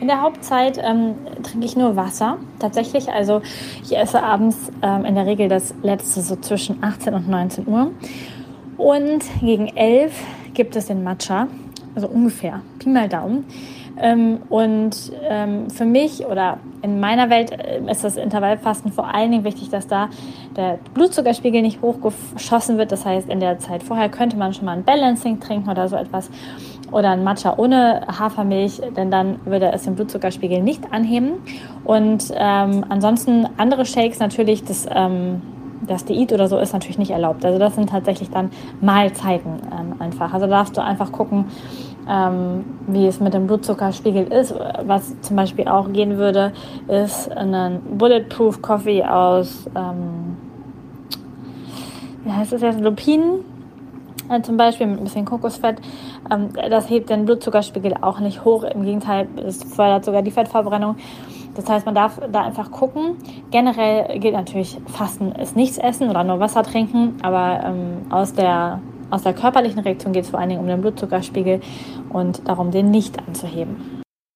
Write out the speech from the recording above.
In der Hauptzeit ähm, trinke ich nur Wasser, tatsächlich. Also ich esse abends ähm, in der Regel das letzte so zwischen 18 und 19 Uhr. Und gegen 11 gibt es den Matcha, also ungefähr, Pi mal Daumen. Ähm, und ähm, für mich oder in meiner Welt äh, ist das Intervallfasten vor allen Dingen wichtig, dass da der Blutzuckerspiegel nicht hochgeschossen wird. Das heißt, in der Zeit vorher könnte man schon mal ein Balancing trinken oder so etwas oder ein Matcha ohne Hafermilch, denn dann würde es den Blutzuckerspiegel nicht anheben. Und ähm, ansonsten andere Shakes natürlich, das, ähm, das Diät oder so ist natürlich nicht erlaubt. Also das sind tatsächlich dann Mahlzeiten ähm, einfach. Also darfst du einfach gucken, ähm, wie es mit dem Blutzuckerspiegel ist. Was zum Beispiel auch gehen würde, ist ein Bulletproof Coffee aus, ähm, wie heißt das jetzt, Lupinen äh, zum Beispiel mit ein bisschen Kokosfett. Ähm, das hebt den Blutzuckerspiegel auch nicht hoch. Im Gegenteil, es fördert sogar die Fettverbrennung. Das heißt, man darf da einfach gucken. Generell gilt natürlich, Fasten ist nichts essen oder nur Wasser trinken, aber ähm, aus der aus der körperlichen Reaktion geht es vor allen Dingen um den Blutzuckerspiegel und darum, den nicht anzuheben.